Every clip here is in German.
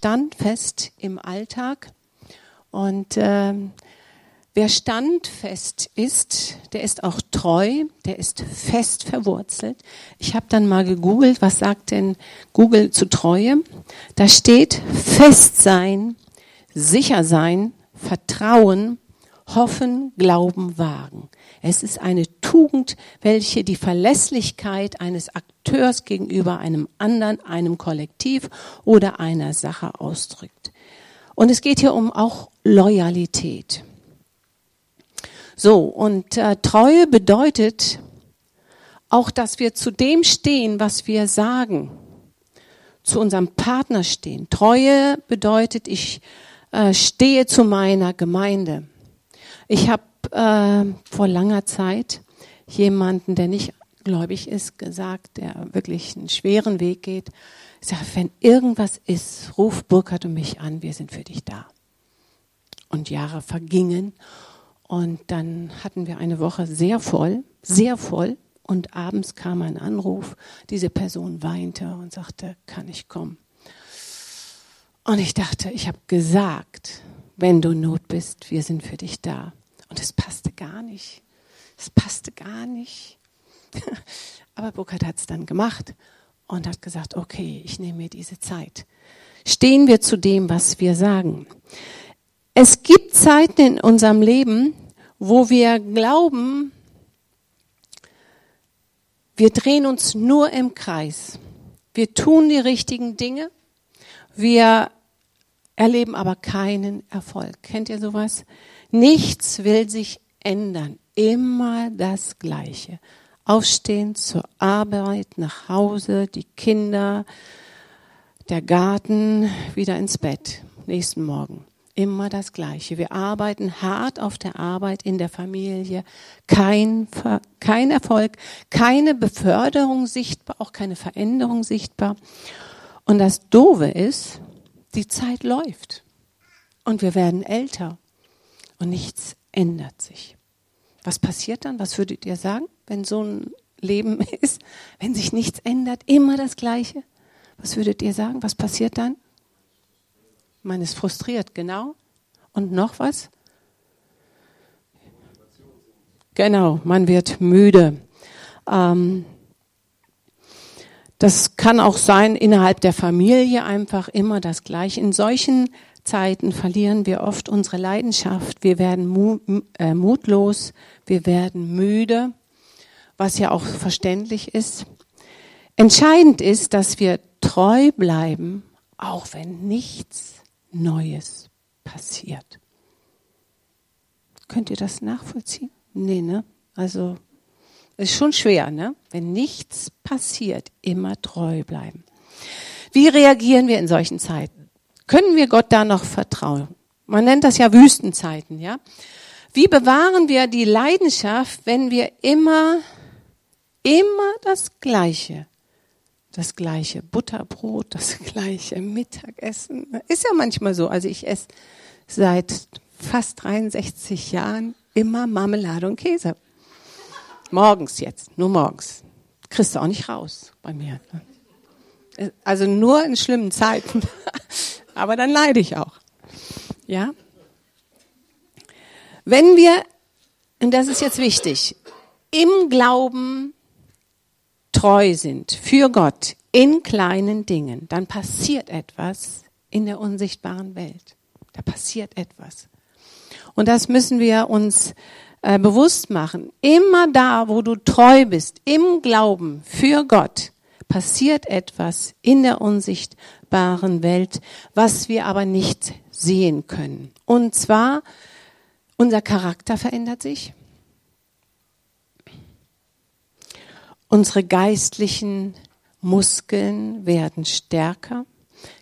standfest im Alltag. Und äh, wer standfest ist, der ist auch treu, der ist fest verwurzelt. Ich habe dann mal gegoogelt, was sagt denn Google zu Treue? Da steht fest sein, sicher sein, vertrauen, hoffen, glauben, wagen. Es ist eine Tugend, welche die Verlässlichkeit eines Akteurs gegenüber einem anderen, einem Kollektiv oder einer Sache ausdrückt. Und es geht hier um auch Loyalität. So, und äh, Treue bedeutet auch, dass wir zu dem stehen, was wir sagen, zu unserem Partner stehen. Treue bedeutet, ich äh, stehe zu meiner Gemeinde. Ich habe äh, vor langer Zeit jemanden, der nicht gläubig ist, gesagt, der wirklich einen schweren Weg geht. Ich sage, wenn irgendwas ist, ruf Burkhard und mich an, wir sind für dich da. Und Jahre vergingen und dann hatten wir eine Woche sehr voll, sehr voll. Und abends kam ein Anruf, diese Person weinte und sagte, kann ich kommen? Und ich dachte, ich habe gesagt, wenn du Not bist, wir sind für dich da. Und es passte gar nicht. Es passte gar nicht. Aber Burkhard hat es dann gemacht und hat gesagt, okay, ich nehme mir diese Zeit. Stehen wir zu dem, was wir sagen. Es gibt Zeiten in unserem Leben, wo wir glauben, wir drehen uns nur im Kreis. Wir tun die richtigen Dinge. Wir erleben aber keinen Erfolg. Kennt ihr sowas? Nichts will sich ändern. Immer das Gleiche. Aufstehen, zur Arbeit, nach Hause, die Kinder, der Garten, wieder ins Bett. Nächsten Morgen. Immer das Gleiche. Wir arbeiten hart auf der Arbeit, in der Familie. Kein, kein Erfolg, keine Beförderung sichtbar, auch keine Veränderung sichtbar. Und das Doofe ist, die Zeit läuft. Und wir werden älter und nichts ändert sich. Was passiert dann? Was würdet ihr sagen, wenn so ein Leben ist, wenn sich nichts ändert, immer das Gleiche? Was würdet ihr sagen? Was passiert dann? Man ist frustriert, genau. Und noch was? Genau, man wird müde. Ähm, das kann auch sein innerhalb der Familie einfach immer das Gleiche. In solchen Zeiten verlieren wir oft unsere Leidenschaft, wir werden äh, mutlos, wir werden müde, was ja auch verständlich ist. Entscheidend ist, dass wir treu bleiben, auch wenn nichts Neues passiert. Könnt ihr das nachvollziehen? Nee, ne? Also, ist schon schwer, ne? Wenn nichts passiert, immer treu bleiben. Wie reagieren wir in solchen Zeiten? Können wir Gott da noch vertrauen? Man nennt das ja Wüstenzeiten, ja? Wie bewahren wir die Leidenschaft, wenn wir immer, immer das Gleiche, das gleiche Butterbrot, das gleiche Mittagessen? Ist ja manchmal so. Also ich esse seit fast 63 Jahren immer Marmelade und Käse. Morgens jetzt, nur morgens. Kriegst du auch nicht raus bei mir. Also nur in schlimmen Zeiten. aber dann leide ich auch. Ja? Wenn wir, und das ist jetzt wichtig, im Glauben treu sind für Gott in kleinen Dingen, dann passiert etwas in der unsichtbaren Welt. Da passiert etwas. Und das müssen wir uns äh, bewusst machen. Immer da, wo du treu bist, im Glauben für Gott, passiert etwas in der unsichtbaren Welt, was wir aber nicht sehen können. Und zwar, unser Charakter verändert sich. Unsere geistlichen Muskeln werden stärker.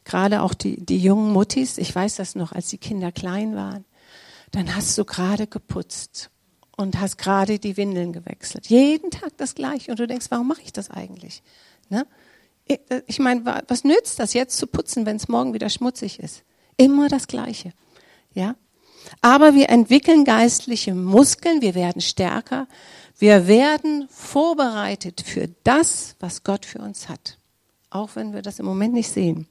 Gerade auch die, die jungen Muttis, ich weiß das noch, als die Kinder klein waren, dann hast du gerade geputzt und hast gerade die Windeln gewechselt. Jeden Tag das gleiche. Und du denkst, warum mache ich das eigentlich? Ne? Ich meine, was nützt das jetzt zu putzen, wenn es morgen wieder schmutzig ist? Immer das Gleiche. Ja? Aber wir entwickeln geistliche Muskeln, wir werden stärker, wir werden vorbereitet für das, was Gott für uns hat. Auch wenn wir das im Moment nicht sehen.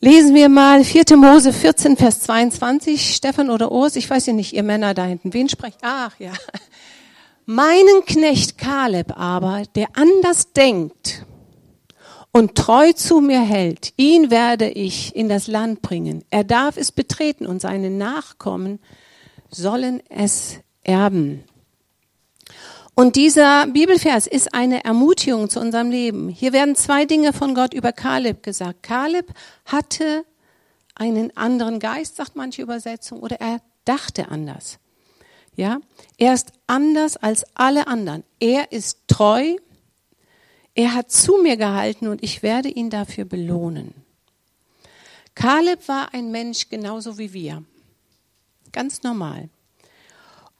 Lesen wir mal 4. Mose 14, Vers 22. Stefan oder Urs, ich weiß ja nicht, ihr Männer da hinten. Wen sprecht? Ach ja. Meinen Knecht Kaleb aber, der anders denkt und treu zu mir hält, ihn werde ich in das Land bringen. Er darf es betreten und seine Nachkommen sollen es erben. Und dieser Bibelvers ist eine Ermutigung zu unserem Leben. Hier werden zwei Dinge von Gott über Kaleb gesagt. Kaleb hatte einen anderen Geist, sagt manche Übersetzung, oder er dachte anders. Ja, er ist anders als alle anderen. Er ist treu. Er hat zu mir gehalten und ich werde ihn dafür belohnen. Kaleb war ein Mensch genauso wie wir. Ganz normal.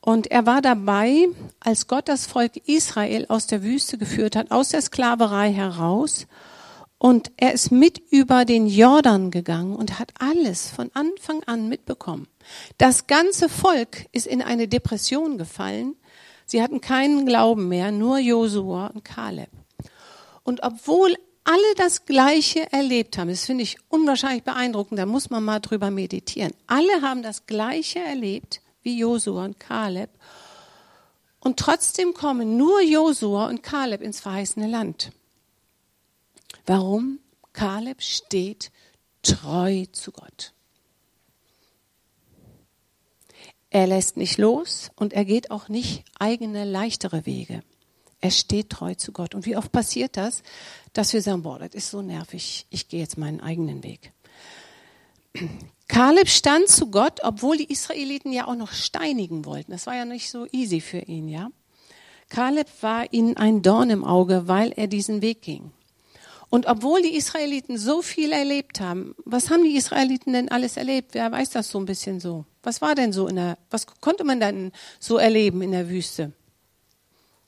Und er war dabei, als Gott das Volk Israel aus der Wüste geführt hat, aus der Sklaverei heraus. Und er ist mit über den Jordan gegangen und hat alles von Anfang an mitbekommen. Das ganze Volk ist in eine Depression gefallen. Sie hatten keinen Glauben mehr, nur Josua und Kaleb. Und obwohl alle das Gleiche erlebt haben, das finde ich unwahrscheinlich beeindruckend, da muss man mal drüber meditieren. Alle haben das Gleiche erlebt wie Josua und Kaleb. Und trotzdem kommen nur Josua und Kaleb ins verheißene Land. Warum? Kaleb steht treu zu Gott. Er lässt nicht los und er geht auch nicht eigene leichtere Wege. Er steht treu zu Gott. Und wie oft passiert das, dass wir sagen, boah, das ist so nervig, ich gehe jetzt meinen eigenen Weg. Kaleb stand zu Gott, obwohl die Israeliten ja auch noch steinigen wollten. Das war ja nicht so easy für ihn, ja. Kaleb war ihnen ein Dorn im Auge, weil er diesen Weg ging. Und obwohl die Israeliten so viel erlebt haben, was haben die Israeliten denn alles erlebt? Wer weiß das so ein bisschen so? Was war denn so in der, was konnte man denn so erleben in der Wüste?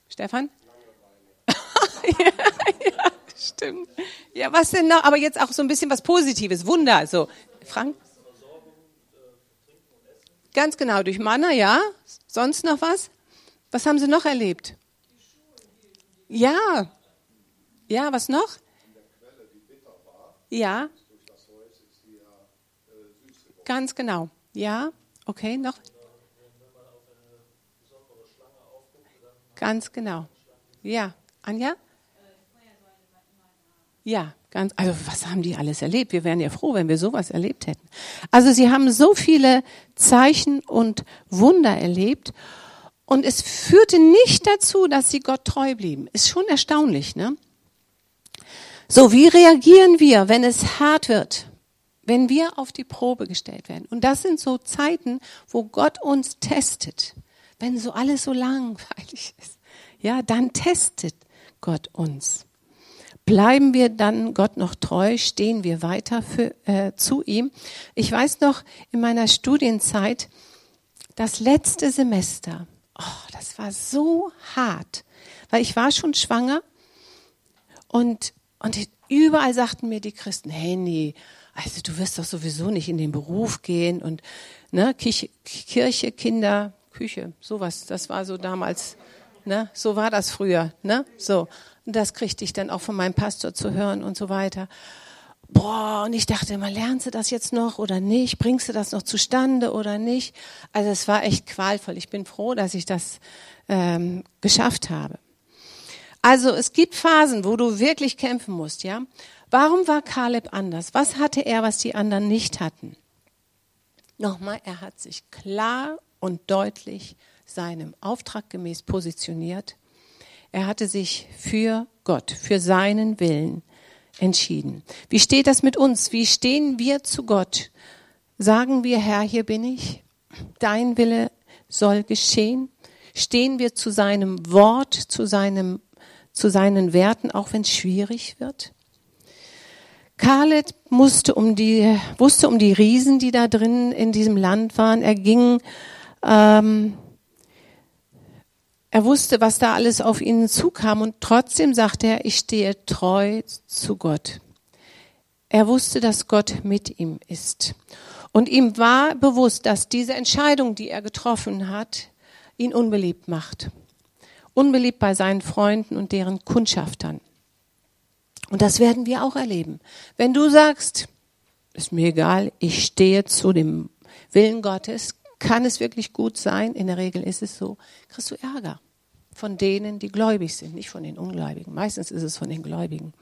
Stefan? ja, stimmt. Ja, was denn noch? Aber jetzt auch so ein bisschen was Positives, Wunder, so. Frank? Ganz genau, durch Manna, ja. Sonst noch was? Was haben Sie noch erlebt? Ja. Ja, was noch? Ja. Ganz genau. Ja. Okay, noch? Ganz genau. Ja. Anja? Ja, ganz, also was haben die alles erlebt? Wir wären ja froh, wenn wir sowas erlebt hätten. Also sie haben so viele Zeichen und Wunder erlebt und es führte nicht dazu, dass sie Gott treu blieben. Ist schon erstaunlich, ne? So, wie reagieren wir, wenn es hart wird? Wenn wir auf die Probe gestellt werden. Und das sind so Zeiten, wo Gott uns testet. Wenn so alles so langweilig ist. Ja, dann testet Gott uns. Bleiben wir dann Gott noch treu? Stehen wir weiter für, äh, zu ihm? Ich weiß noch in meiner Studienzeit, das letzte Semester, oh, das war so hart, weil ich war schon schwanger und, und überall sagten mir die Christen, hey, nee, also du wirst doch sowieso nicht in den Beruf gehen und ne, Kirche, Kirche Kinder, Küche, sowas, das war so damals, ne, so war das früher, ne, so. Und das kriegte ich dann auch von meinem Pastor zu hören und so weiter. Boah, und ich dachte immer, lernst du das jetzt noch oder nicht? Bringst du das noch zustande oder nicht? Also es war echt qualvoll. Ich bin froh, dass ich das ähm, geschafft habe. Also es gibt Phasen, wo du wirklich kämpfen musst, ja? Warum war Kaleb anders? Was hatte er, was die anderen nicht hatten? Nochmal, er hat sich klar und deutlich seinem Auftrag gemäß positioniert. Er hatte sich für Gott, für seinen Willen entschieden. Wie steht das mit uns? Wie stehen wir zu Gott? Sagen wir, Herr, hier bin ich. Dein Wille soll geschehen. Stehen wir zu seinem Wort, zu seinem, zu seinen Werten, auch wenn es schwierig wird? Kaleb musste um die, wusste um die Riesen, die da drin in diesem Land waren. Er ging ähm, er wusste, was da alles auf ihn zukam und trotzdem sagte er, ich stehe treu zu Gott. Er wusste, dass Gott mit ihm ist. Und ihm war bewusst, dass diese Entscheidung, die er getroffen hat, ihn unbeliebt macht. Unbeliebt bei seinen Freunden und deren Kundschaftern. Und das werden wir auch erleben. Wenn du sagst, ist mir egal, ich stehe zu dem Willen Gottes. Kann es wirklich gut sein? In der Regel ist es so. Kriegst du Ärger von denen, die gläubig sind, nicht von den Ungläubigen. Meistens ist es von den Gläubigen.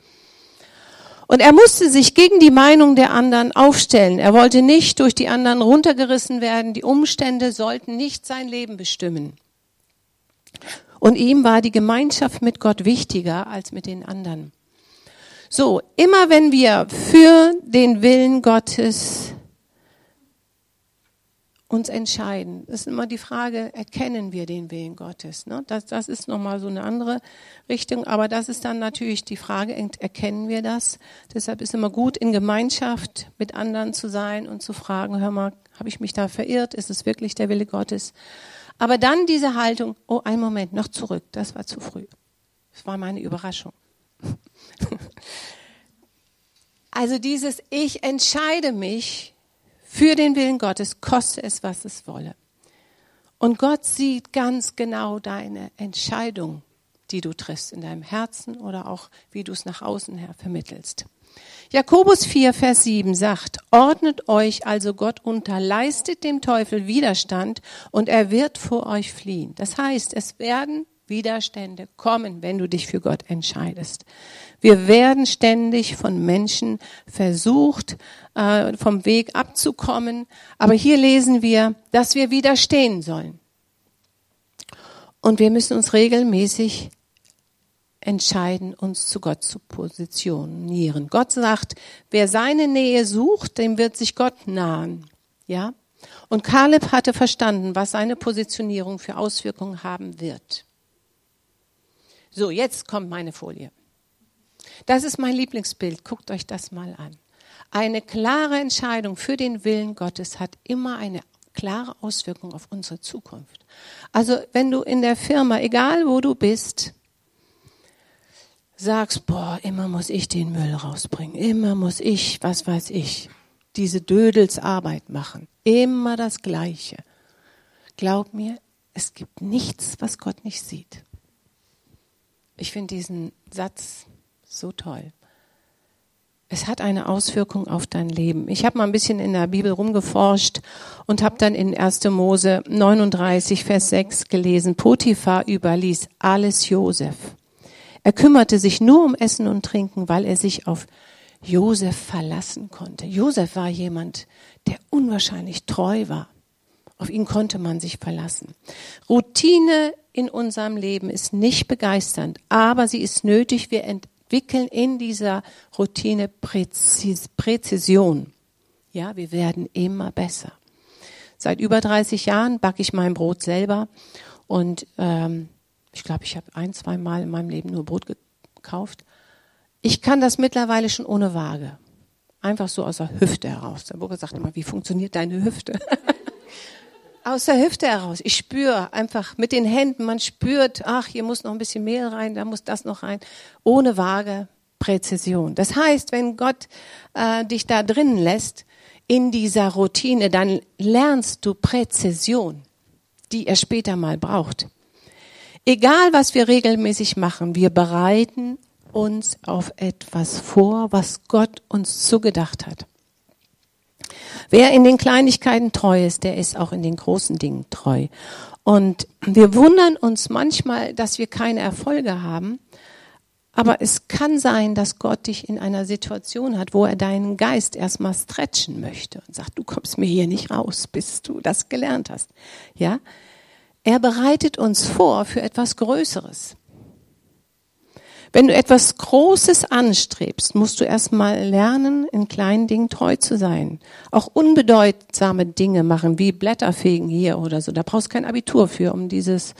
Und er musste sich gegen die Meinung der anderen aufstellen. Er wollte nicht durch die anderen runtergerissen werden. Die Umstände sollten nicht sein Leben bestimmen. Und ihm war die Gemeinschaft mit Gott wichtiger als mit den anderen. So, immer wenn wir für den Willen Gottes uns entscheiden. Das ist immer die Frage, erkennen wir den Willen Gottes? Ne? Das, das ist nochmal so eine andere Richtung, aber das ist dann natürlich die Frage, erkennen wir das? Deshalb ist immer gut, in Gemeinschaft mit anderen zu sein und zu fragen, hör mal, habe ich mich da verirrt? Ist es wirklich der Wille Gottes? Aber dann diese Haltung, oh, ein Moment, noch zurück, das war zu früh. Das war meine Überraschung. Also dieses, ich entscheide mich für den Willen Gottes, koste es, was es wolle. Und Gott sieht ganz genau deine Entscheidung, die du triffst in deinem Herzen oder auch wie du es nach außen her vermittelst. Jakobus 4, Vers 7 sagt, ordnet euch also Gott unter, leistet dem Teufel Widerstand und er wird vor euch fliehen. Das heißt, es werden Widerstände kommen, wenn du dich für Gott entscheidest. Wir werden ständig von Menschen versucht, äh, vom Weg abzukommen. Aber hier lesen wir, dass wir widerstehen sollen. Und wir müssen uns regelmäßig entscheiden, uns zu Gott zu positionieren. Gott sagt, wer seine Nähe sucht, dem wird sich Gott nahen. Ja? Und Kaleb hatte verstanden, was seine Positionierung für Auswirkungen haben wird. So, jetzt kommt meine Folie. Das ist mein Lieblingsbild. Guckt euch das mal an. Eine klare Entscheidung für den Willen Gottes hat immer eine klare Auswirkung auf unsere Zukunft. Also wenn du in der Firma, egal wo du bist, sagst, boah, immer muss ich den Müll rausbringen, immer muss ich, was weiß ich, diese Dödelsarbeit machen, immer das Gleiche. Glaub mir, es gibt nichts, was Gott nicht sieht. Ich finde diesen Satz so toll. Es hat eine Auswirkung auf dein Leben. Ich habe mal ein bisschen in der Bibel rumgeforscht und habe dann in 1. Mose 39, Vers 6 gelesen, Potiphar überließ alles Josef. Er kümmerte sich nur um Essen und Trinken, weil er sich auf Josef verlassen konnte. Josef war jemand, der unwahrscheinlich treu war. Auf ihn konnte man sich verlassen. Routine in unserem Leben ist nicht begeisternd, aber sie ist nötig. Wir entwickeln in dieser Routine Präzis Präzision. Ja, wir werden immer besser. Seit über 30 Jahren backe ich mein Brot selber und ähm, ich glaube, ich habe ein, zwei Mal in meinem Leben nur Brot gekauft. Ich kann das mittlerweile schon ohne Waage. Einfach so aus der Hüfte heraus. Der Burger sagt immer, wie funktioniert deine Hüfte? aus der Hüfte heraus. Ich spüre einfach mit den Händen, man spürt, ach, hier muss noch ein bisschen Mehl rein, da muss das noch rein. Ohne Waage, Präzision. Das heißt, wenn Gott äh, dich da drinnen lässt, in dieser Routine, dann lernst du Präzision, die er später mal braucht. Egal, was wir regelmäßig machen, wir bereiten uns auf etwas vor, was Gott uns zugedacht hat. Wer in den Kleinigkeiten treu ist, der ist auch in den großen Dingen treu. Und wir wundern uns manchmal, dass wir keine Erfolge haben. Aber es kann sein, dass Gott dich in einer Situation hat, wo er deinen Geist erstmal stretchen möchte und sagt, du kommst mir hier nicht raus, bis du das gelernt hast. Ja? Er bereitet uns vor für etwas Größeres. Wenn du etwas Großes anstrebst, musst du erstmal lernen, in kleinen Dingen treu zu sein. Auch unbedeutsame Dinge machen, wie Blätterfegen hier oder so. Da brauchst du kein Abitur für, um dieses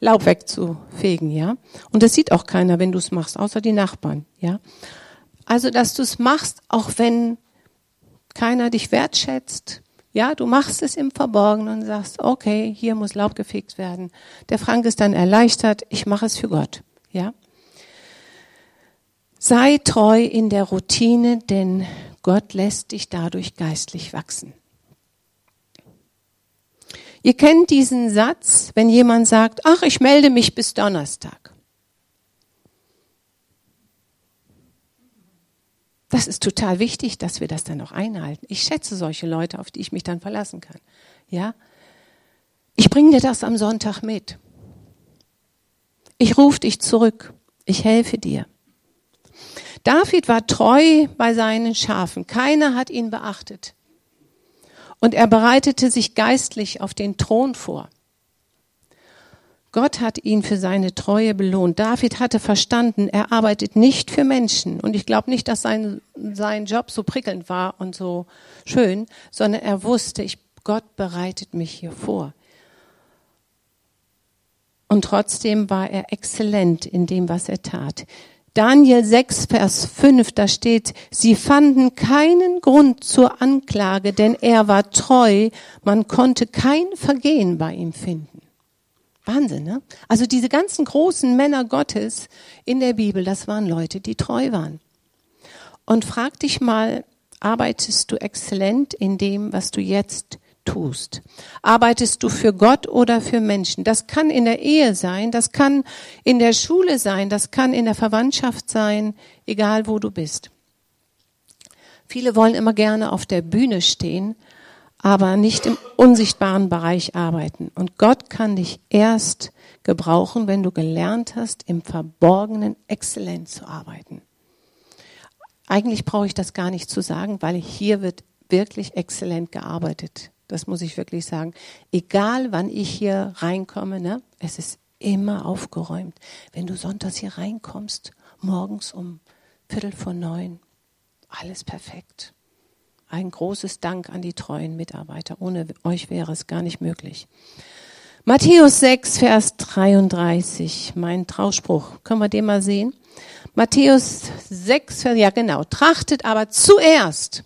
Laub wegzufegen, ja. Und das sieht auch keiner, wenn du es machst, außer die Nachbarn, ja. Also, dass du es machst, auch wenn keiner dich wertschätzt, ja, du machst es im Verborgenen und sagst, okay, hier muss Laub gefegt werden. Der Frank ist dann erleichtert, ich mache es für Gott, ja. Sei treu in der Routine, denn Gott lässt dich dadurch geistlich wachsen. Ihr kennt diesen Satz, wenn jemand sagt, ach, ich melde mich bis Donnerstag. Das ist total wichtig, dass wir das dann auch einhalten. Ich schätze solche Leute, auf die ich mich dann verlassen kann. Ja? Ich bringe dir das am Sonntag mit. Ich rufe dich zurück. Ich helfe dir. David war treu bei seinen Schafen. Keiner hat ihn beachtet. Und er bereitete sich geistlich auf den Thron vor. Gott hat ihn für seine Treue belohnt. David hatte verstanden, er arbeitet nicht für Menschen. Und ich glaube nicht, dass sein, sein Job so prickelnd war und so schön, sondern er wusste, ich, Gott bereitet mich hier vor. Und trotzdem war er exzellent in dem, was er tat. Daniel 6, Vers 5, da steht, sie fanden keinen Grund zur Anklage, denn er war treu, man konnte kein Vergehen bei ihm finden. Wahnsinn, ne? Also diese ganzen großen Männer Gottes in der Bibel, das waren Leute, die treu waren. Und frag dich mal, arbeitest du exzellent in dem, was du jetzt tust? Arbeitest du für Gott oder für Menschen? Das kann in der Ehe sein, das kann in der Schule sein, das kann in der Verwandtschaft sein, egal wo du bist. Viele wollen immer gerne auf der Bühne stehen, aber nicht im unsichtbaren Bereich arbeiten. Und Gott kann dich erst gebrauchen, wenn du gelernt hast, im Verborgenen exzellent zu arbeiten. Eigentlich brauche ich das gar nicht zu sagen, weil hier wird wirklich exzellent gearbeitet. Das muss ich wirklich sagen. Egal wann ich hier reinkomme, ne, es ist immer aufgeräumt. Wenn du sonntags hier reinkommst, morgens um Viertel vor neun, alles perfekt. Ein großes Dank an die treuen Mitarbeiter. Ohne euch wäre es gar nicht möglich. Matthäus 6, Vers 33, mein Trauspruch. Können wir den mal sehen? Matthäus 6, Vers, ja genau. Trachtet aber zuerst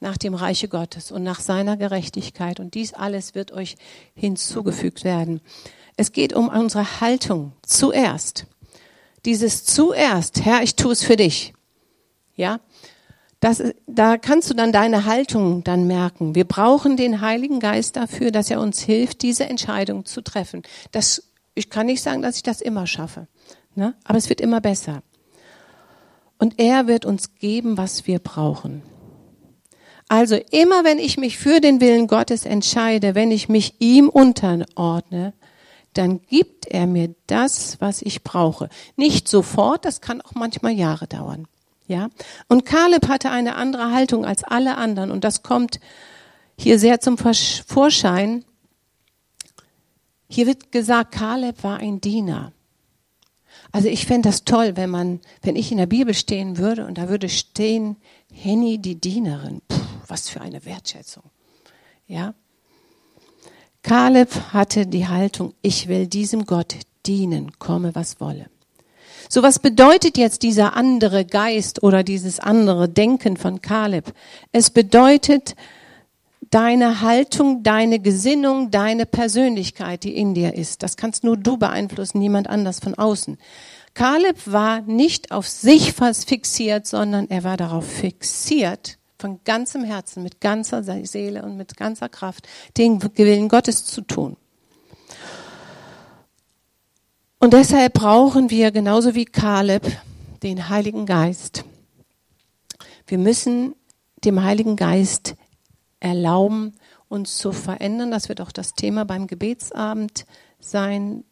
nach dem Reiche Gottes und nach seiner Gerechtigkeit. Und dies alles wird euch hinzugefügt werden. Es geht um unsere Haltung zuerst. Dieses zuerst, Herr, ich tue es für dich. Ja, das, da kannst du dann deine Haltung dann merken. Wir brauchen den Heiligen Geist dafür, dass er uns hilft, diese Entscheidung zu treffen. Das, ich kann nicht sagen, dass ich das immer schaffe, ne? aber es wird immer besser. Und er wird uns geben, was wir brauchen. Also immer wenn ich mich für den Willen Gottes entscheide, wenn ich mich ihm unterordne, dann gibt er mir das, was ich brauche. Nicht sofort, das kann auch manchmal Jahre dauern. Ja? Und Kaleb hatte eine andere Haltung als alle anderen und das kommt hier sehr zum Vorschein. Hier wird gesagt, Kaleb war ein Diener. Also ich fände das toll, wenn man, wenn ich in der Bibel stehen würde und da würde stehen, Henny die Dienerin. Puh, was für eine Wertschätzung. Ja? Kaleb hatte die Haltung, ich will diesem Gott dienen, komme was wolle. So was bedeutet jetzt dieser andere Geist oder dieses andere Denken von Kaleb? Es bedeutet deine Haltung, deine Gesinnung, deine Persönlichkeit, die in dir ist. Das kannst nur du beeinflussen, niemand anders von außen. Kaleb war nicht auf sich fixiert, sondern er war darauf fixiert, von ganzem Herzen, mit ganzer Seele und mit ganzer Kraft den Willen Gottes zu tun. Und deshalb brauchen wir genauso wie Kaleb den Heiligen Geist. Wir müssen dem Heiligen Geist erlauben, uns zu verändern. Das wird auch das Thema beim Gebetsabend sein.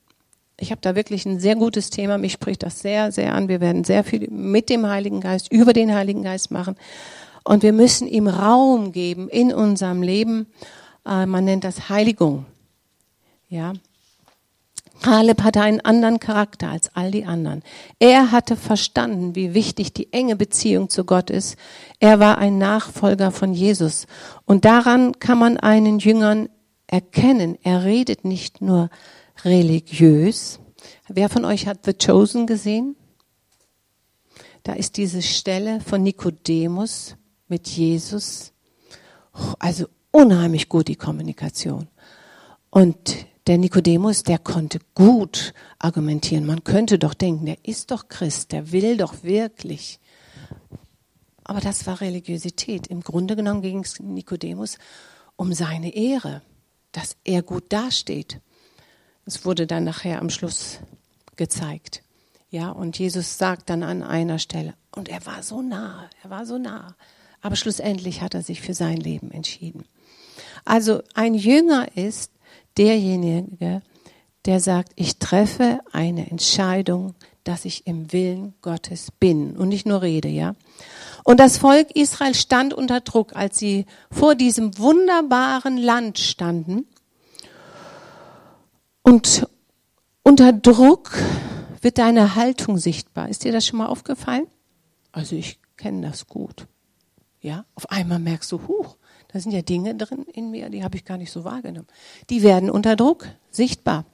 Ich habe da wirklich ein sehr gutes Thema. Mich spricht das sehr, sehr an. Wir werden sehr viel mit dem Heiligen Geist, über den Heiligen Geist machen. Und wir müssen ihm Raum geben in unserem Leben. Äh, man nennt das Heiligung. Ja. Kaleb hatte einen anderen Charakter als all die anderen. Er hatte verstanden, wie wichtig die enge Beziehung zu Gott ist. Er war ein Nachfolger von Jesus. Und daran kann man einen Jüngern erkennen. Er redet nicht nur religiös. Wer von euch hat The Chosen gesehen? Da ist diese Stelle von Nikodemus mit Jesus. Also unheimlich gut die Kommunikation. Und der Nikodemus, der konnte gut argumentieren. Man könnte doch denken, der ist doch Christ, der will doch wirklich. Aber das war Religiosität. Im Grunde genommen ging es Nikodemus um seine Ehre, dass er gut dasteht. Es wurde dann nachher am Schluss gezeigt. Ja, und Jesus sagt dann an einer Stelle, und er war so nah, er war so nah. Aber schlussendlich hat er sich für sein Leben entschieden. Also ein Jünger ist derjenige, der sagt, ich treffe eine Entscheidung, dass ich im Willen Gottes bin und nicht nur rede, ja. Und das Volk Israel stand unter Druck, als sie vor diesem wunderbaren Land standen. Und unter Druck wird deine Haltung sichtbar. Ist dir das schon mal aufgefallen? Also ich kenne das gut. Ja, auf einmal merkst du, huch, da sind ja Dinge drin in mir, die habe ich gar nicht so wahrgenommen. Die werden unter Druck sichtbar.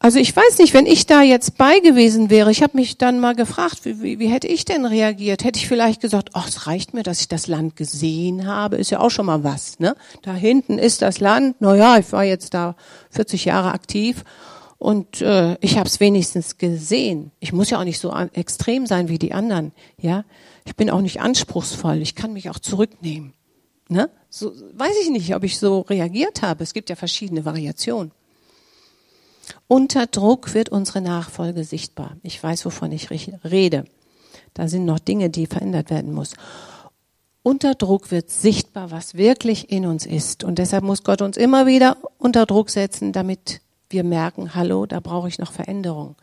Also ich weiß nicht, wenn ich da jetzt bei gewesen wäre, ich habe mich dann mal gefragt, wie, wie, wie, hätte ich denn reagiert? Hätte ich vielleicht gesagt, ach, es reicht mir, dass ich das Land gesehen habe, ist ja auch schon mal was. Ne? Da hinten ist das Land, naja, ich war jetzt da 40 Jahre aktiv und äh, ich habe es wenigstens gesehen. Ich muss ja auch nicht so extrem sein wie die anderen. Ja, ich bin auch nicht anspruchsvoll. Ich kann mich auch zurücknehmen. Ne? So, weiß ich nicht, ob ich so reagiert habe. Es gibt ja verschiedene Variationen. Unter Druck wird unsere Nachfolge sichtbar. Ich weiß, wovon ich rede. Da sind noch Dinge, die verändert werden muss. Unter Druck wird sichtbar, was wirklich in uns ist. Und deshalb muss Gott uns immer wieder unter Druck setzen, damit wir merken, hallo, da brauche ich noch Veränderung.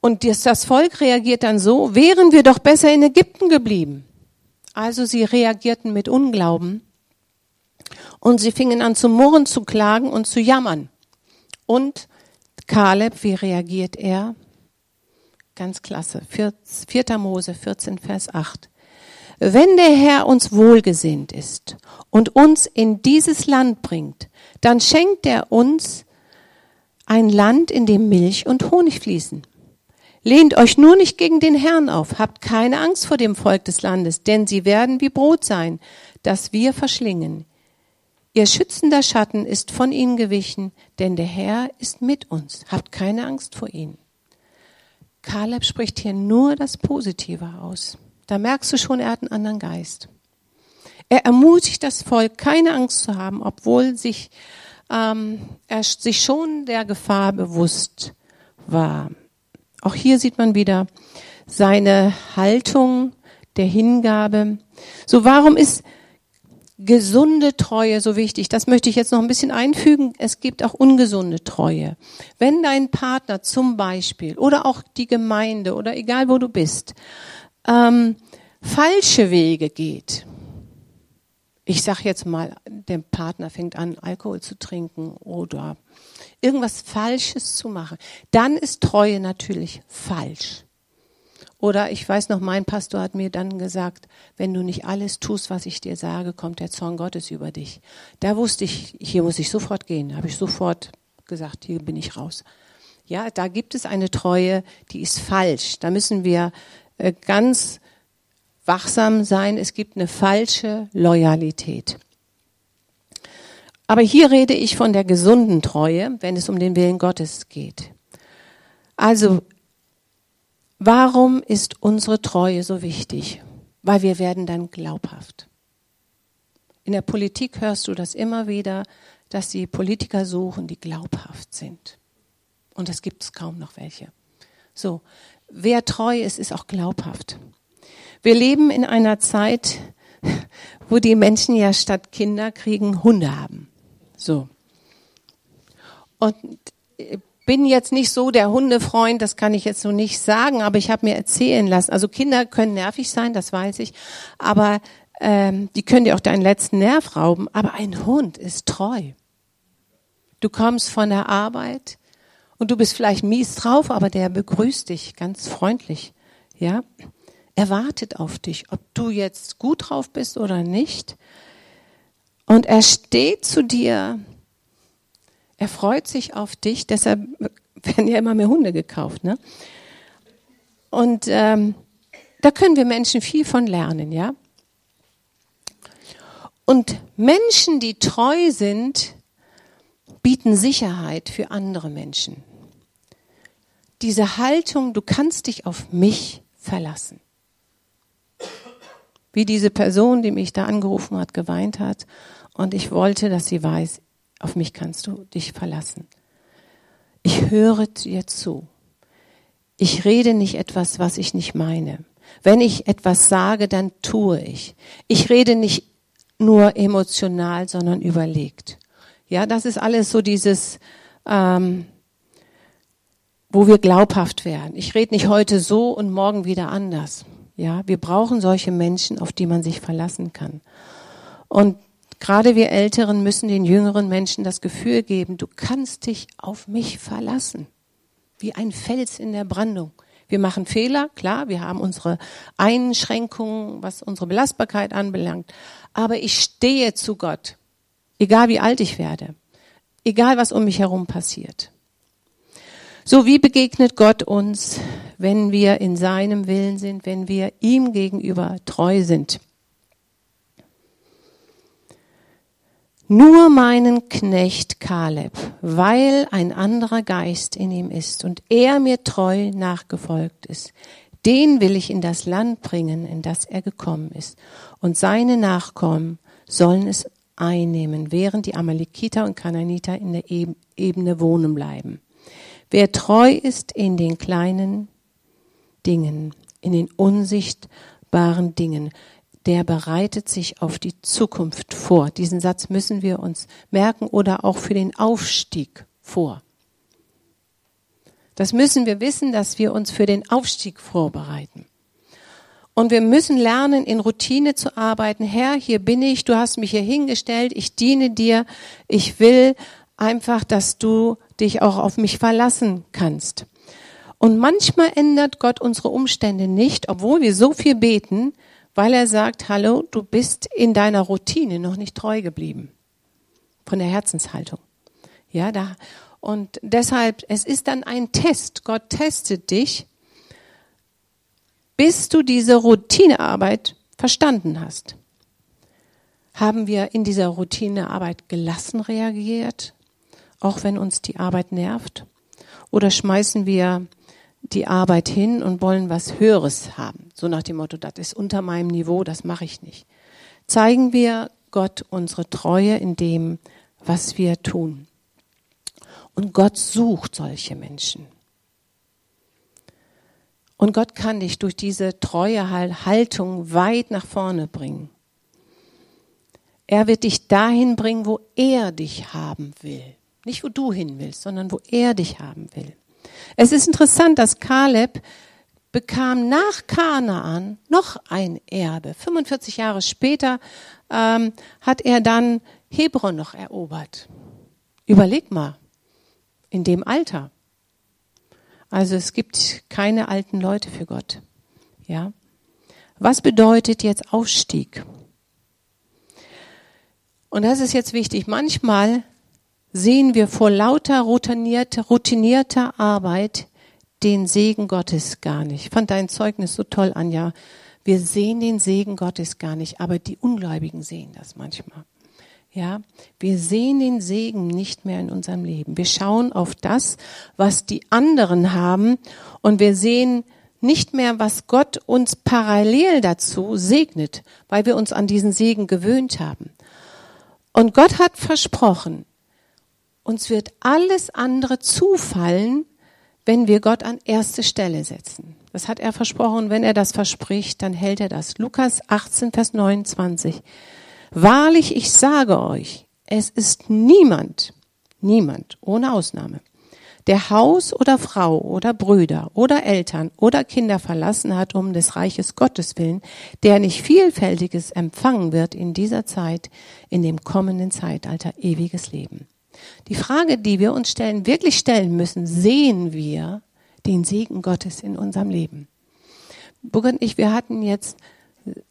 Und das Volk reagiert dann so, wären wir doch besser in Ägypten geblieben. Also sie reagierten mit Unglauben und sie fingen an zu murren, zu klagen und zu jammern. Und Kaleb, wie reagiert er? Ganz klasse. 4. Mose 14, Vers 8. Wenn der Herr uns wohlgesinnt ist und uns in dieses Land bringt, dann schenkt er uns ein Land, in dem Milch und Honig fließen. Lehnt euch nur nicht gegen den Herrn auf, habt keine Angst vor dem Volk des Landes, denn sie werden wie Brot sein, das wir verschlingen. Ihr schützender Schatten ist von ihnen gewichen, denn der Herr ist mit uns. Habt keine Angst vor ihnen. Kaleb spricht hier nur das Positive aus. Da merkst du schon, er hat einen anderen Geist. Er ermutigt das Volk, keine Angst zu haben, obwohl sich ähm, er sich schon der Gefahr bewusst war. Auch hier sieht man wieder seine Haltung der Hingabe. So, warum ist gesunde Treue so wichtig? Das möchte ich jetzt noch ein bisschen einfügen. Es gibt auch ungesunde Treue. Wenn dein Partner zum Beispiel oder auch die Gemeinde oder egal wo du bist, ähm, falsche Wege geht, ich sag jetzt mal, der Partner fängt an, Alkohol zu trinken oder irgendwas Falsches zu machen, dann ist Treue natürlich falsch. Oder ich weiß noch, mein Pastor hat mir dann gesagt, wenn du nicht alles tust, was ich dir sage, kommt der Zorn Gottes über dich. Da wusste ich, hier muss ich sofort gehen. Da habe ich sofort gesagt, hier bin ich raus. Ja, da gibt es eine Treue, die ist falsch. Da müssen wir äh, ganz wachsam sein, es gibt eine falsche Loyalität. Aber hier rede ich von der gesunden Treue, wenn es um den Willen Gottes geht. Also, warum ist unsere Treue so wichtig? Weil wir werden dann glaubhaft. In der Politik hörst du das immer wieder, dass die Politiker suchen, die glaubhaft sind. Und es gibt es kaum noch welche. So, wer treu ist, ist auch glaubhaft. Wir leben in einer Zeit, wo die Menschen ja statt Kinder kriegen Hunde haben. So. Und bin jetzt nicht so der Hundefreund, das kann ich jetzt so nicht sagen, aber ich habe mir erzählen lassen. Also Kinder können nervig sein, das weiß ich, aber ähm, die können dir auch deinen letzten Nerv rauben. Aber ein Hund ist treu. Du kommst von der Arbeit und du bist vielleicht mies drauf, aber der begrüßt dich ganz freundlich. Ja, er wartet auf dich, ob du jetzt gut drauf bist oder nicht. Und er steht zu dir. Er freut sich auf dich. Deshalb werden ja immer mehr Hunde gekauft. Ne? Und ähm, da können wir Menschen viel von lernen, ja. Und Menschen, die treu sind, bieten Sicherheit für andere Menschen. Diese Haltung, du kannst dich auf mich verlassen wie diese Person, die mich da angerufen hat, geweint hat. Und ich wollte, dass sie weiß, auf mich kannst du dich verlassen. ich höre dir zu. Ich rede nicht etwas, was ich nicht meine. Wenn ich etwas sage, dann tue ich. Ich rede nicht nur emotional, sondern überlegt. Ja, das ist alles so dieses, ähm, wo wir glaubhaft werden. Ich rede nicht heute so und morgen wieder anders. Ja, wir brauchen solche Menschen, auf die man sich verlassen kann. Und gerade wir Älteren müssen den jüngeren Menschen das Gefühl geben, du kannst dich auf mich verlassen. Wie ein Fels in der Brandung. Wir machen Fehler, klar, wir haben unsere Einschränkungen, was unsere Belastbarkeit anbelangt. Aber ich stehe zu Gott, egal wie alt ich werde, egal was um mich herum passiert. So wie begegnet Gott uns, wenn wir in seinem Willen sind, wenn wir ihm gegenüber treu sind? Nur meinen Knecht Kaleb, weil ein anderer Geist in ihm ist und er mir treu nachgefolgt ist, den will ich in das Land bringen, in das er gekommen ist. Und seine Nachkommen sollen es einnehmen, während die Amalekiter und Kananiter in der Ebene wohnen bleiben. Wer treu ist in den kleinen Dingen, in den unsichtbaren Dingen, der bereitet sich auf die Zukunft vor. Diesen Satz müssen wir uns merken oder auch für den Aufstieg vor. Das müssen wir wissen, dass wir uns für den Aufstieg vorbereiten. Und wir müssen lernen, in Routine zu arbeiten. Herr, hier bin ich, du hast mich hier hingestellt, ich diene dir, ich will einfach, dass du dich auch auf mich verlassen kannst. Und manchmal ändert Gott unsere Umstände nicht, obwohl wir so viel beten, weil er sagt, hallo, du bist in deiner Routine noch nicht treu geblieben. Von der Herzenshaltung. Ja, da, und deshalb, es ist dann ein Test. Gott testet dich, bis du diese Routinearbeit verstanden hast. Haben wir in dieser Routinearbeit gelassen reagiert, auch wenn uns die Arbeit nervt? Oder schmeißen wir die Arbeit hin und wollen was Höheres haben. So nach dem Motto, das ist unter meinem Niveau, das mache ich nicht. Zeigen wir Gott unsere Treue in dem, was wir tun. Und Gott sucht solche Menschen. Und Gott kann dich durch diese treue Haltung weit nach vorne bringen. Er wird dich dahin bringen, wo er dich haben will. Nicht wo du hin willst, sondern wo er dich haben will. Es ist interessant, dass Kaleb bekam nach Kanaan noch ein Erbe. 45 Jahre später ähm, hat er dann Hebron noch erobert. Überleg mal, in dem Alter. Also es gibt keine alten Leute für Gott. Ja. Was bedeutet jetzt Aufstieg? Und das ist jetzt wichtig. Manchmal sehen wir vor lauter routinierter, routinierter Arbeit den Segen Gottes gar nicht. Ich fand dein Zeugnis so toll, Anja. Wir sehen den Segen Gottes gar nicht, aber die Ungläubigen sehen das manchmal. Ja, wir sehen den Segen nicht mehr in unserem Leben. Wir schauen auf das, was die anderen haben und wir sehen nicht mehr, was Gott uns parallel dazu segnet, weil wir uns an diesen Segen gewöhnt haben. Und Gott hat versprochen, uns wird alles andere zufallen, wenn wir Gott an erste Stelle setzen. Das hat er versprochen. Wenn er das verspricht, dann hält er das. Lukas 18, Vers 29. Wahrlich, ich sage euch, es ist niemand, niemand, ohne Ausnahme, der Haus oder Frau oder Brüder oder Eltern oder Kinder verlassen hat um des Reiches Gottes willen, der nicht vielfältiges empfangen wird in dieser Zeit, in dem kommenden Zeitalter ewiges Leben. Die Frage, die wir uns stellen, wirklich stellen müssen, sehen wir den Segen Gottes in unserem Leben? Burger und ich, wir hatten jetzt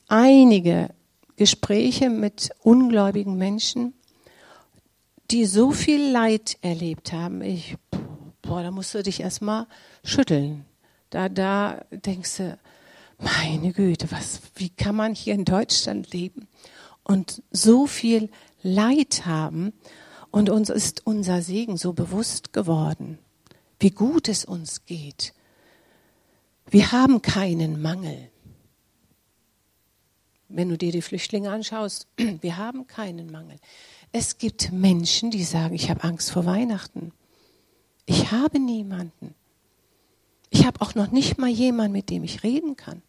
einige Gespräche mit ungläubigen Menschen, die so viel Leid erlebt haben. Ich, boah, da musst du dich erstmal schütteln. Da, da denkst du, meine Güte, was, wie kann man hier in Deutschland leben und so viel Leid haben? Und uns ist unser Segen so bewusst geworden, wie gut es uns geht. Wir haben keinen Mangel. Wenn du dir die Flüchtlinge anschaust, wir haben keinen Mangel. Es gibt Menschen, die sagen, ich habe Angst vor Weihnachten. Ich habe niemanden. Ich habe auch noch nicht mal jemanden, mit dem ich reden kann.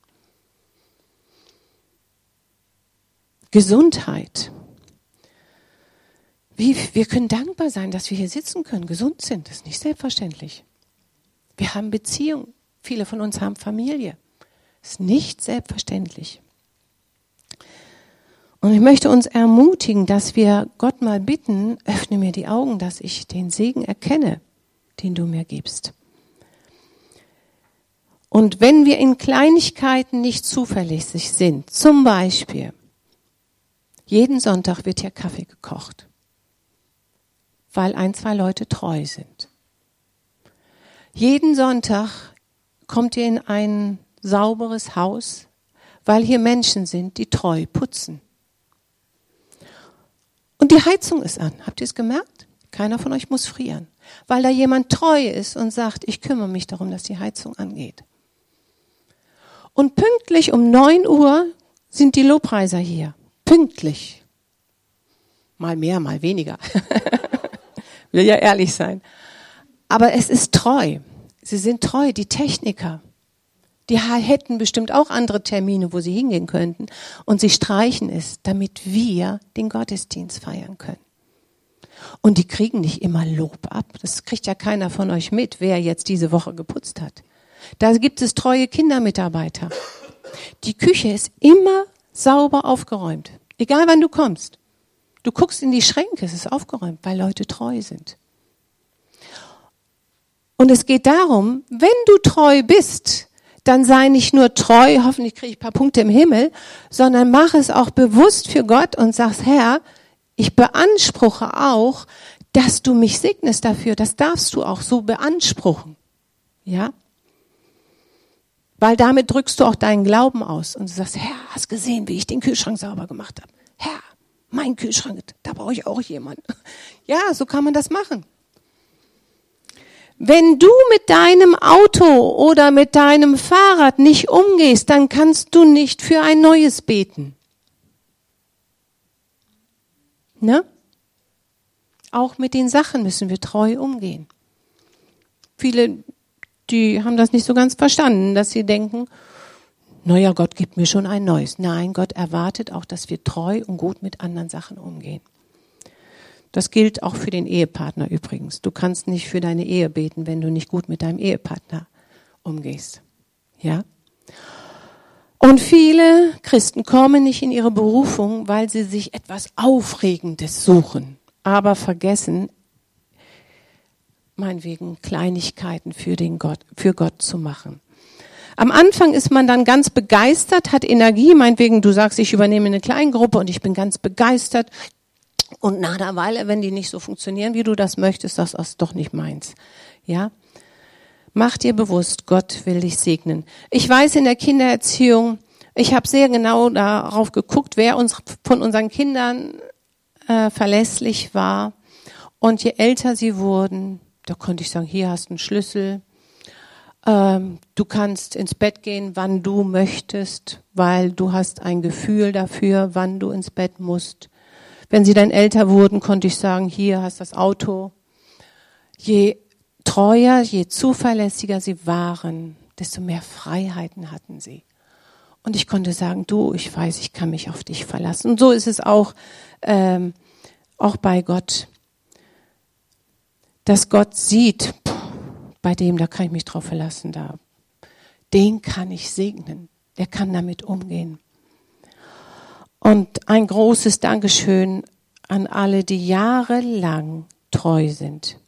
Gesundheit. Wie, wir können dankbar sein, dass wir hier sitzen können, gesund sind. Das ist nicht selbstverständlich. Wir haben Beziehungen. Viele von uns haben Familie. Das ist nicht selbstverständlich. Und ich möchte uns ermutigen, dass wir Gott mal bitten, öffne mir die Augen, dass ich den Segen erkenne, den du mir gibst. Und wenn wir in Kleinigkeiten nicht zuverlässig sind, zum Beispiel, jeden Sonntag wird hier Kaffee gekocht weil ein, zwei Leute treu sind. Jeden Sonntag kommt ihr in ein sauberes Haus, weil hier Menschen sind, die treu putzen. Und die Heizung ist an. Habt ihr es gemerkt? Keiner von euch muss frieren, weil da jemand treu ist und sagt, ich kümmere mich darum, dass die Heizung angeht. Und pünktlich um neun Uhr sind die Lobpreiser hier. Pünktlich. Mal mehr, mal weniger. will ja ehrlich sein. Aber es ist treu. Sie sind treu, die Techniker. Die hätten bestimmt auch andere Termine, wo sie hingehen könnten. Und sie streichen es, damit wir den Gottesdienst feiern können. Und die kriegen nicht immer Lob ab. Das kriegt ja keiner von euch mit, wer jetzt diese Woche geputzt hat. Da gibt es treue Kindermitarbeiter. Die Küche ist immer sauber aufgeräumt. Egal wann du kommst. Du guckst in die Schränke, es ist aufgeräumt, weil Leute treu sind. Und es geht darum, wenn du treu bist, dann sei nicht nur treu, hoffentlich kriege ich ein paar Punkte im Himmel, sondern mach es auch bewusst für Gott und sagst, Herr, ich beanspruche auch, dass du mich segnest dafür. Das darfst du auch so beanspruchen. Ja? Weil damit drückst du auch deinen Glauben aus und sagst, Herr, hast gesehen, wie ich den Kühlschrank sauber gemacht habe. Mein Kühlschrank, da brauche ich auch jemanden. Ja, so kann man das machen. Wenn du mit deinem Auto oder mit deinem Fahrrad nicht umgehst, dann kannst du nicht für ein neues beten. Ne? Auch mit den Sachen müssen wir treu umgehen. Viele, die haben das nicht so ganz verstanden, dass sie denken, naja, Gott gibt mir schon ein neues. Nein, Gott erwartet auch, dass wir treu und gut mit anderen Sachen umgehen. Das gilt auch für den Ehepartner übrigens. Du kannst nicht für deine Ehe beten, wenn du nicht gut mit deinem Ehepartner umgehst. Ja? Und viele Christen kommen nicht in ihre Berufung, weil sie sich etwas Aufregendes suchen, aber vergessen, meinetwegen Kleinigkeiten für, den Gott, für Gott zu machen. Am Anfang ist man dann ganz begeistert, hat Energie, meinetwegen, du sagst, ich übernehme eine Kleingruppe und ich bin ganz begeistert. Und nach einer Weile, wenn die nicht so funktionieren, wie du das möchtest, das ist doch nicht meins. Ja? Mach dir bewusst, Gott will dich segnen. Ich weiß in der Kindererziehung, ich habe sehr genau darauf geguckt, wer uns von unseren Kindern äh, verlässlich war. Und je älter sie wurden, da konnte ich sagen, hier hast du einen Schlüssel, ähm, du kannst ins Bett gehen, wann du möchtest, weil du hast ein Gefühl dafür, wann du ins Bett musst. Wenn sie dann älter wurden, konnte ich sagen, hier hast das Auto. Je treuer, je zuverlässiger sie waren, desto mehr Freiheiten hatten sie. Und ich konnte sagen, du, ich weiß, ich kann mich auf dich verlassen. Und so ist es auch, ähm, auch bei Gott, dass Gott sieht, bei dem, da kann ich mich drauf verlassen, da, den kann ich segnen, der kann damit umgehen. Und ein großes Dankeschön an alle, die jahrelang treu sind.